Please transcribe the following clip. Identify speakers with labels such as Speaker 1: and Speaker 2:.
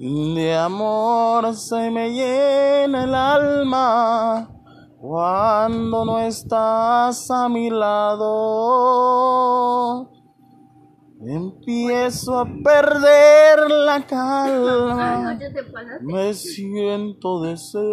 Speaker 1: De amor se me llena el alma cuando no estás a mi lado. Empiezo a perder la calma. Me siento desesperado.